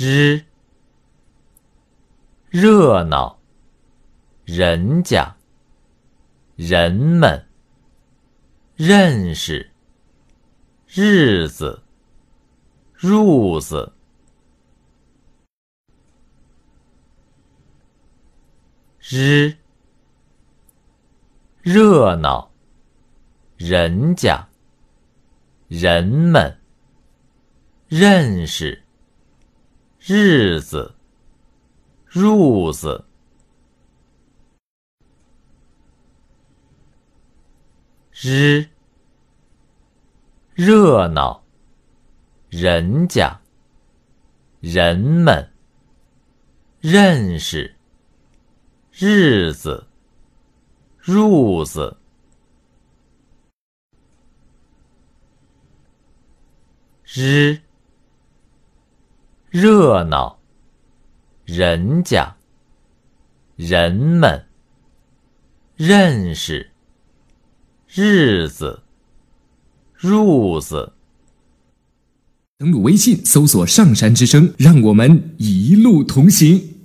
日，热闹，人家，人们，认识，日子，褥子，日，热闹，人家，人们，认识。日子，褥子，日，热闹，人家，人们，认识，日子，褥子，日。热闹，人家，人们，认识，日子，褥子。登录微信，搜索“上山之声”，让我们一路同行。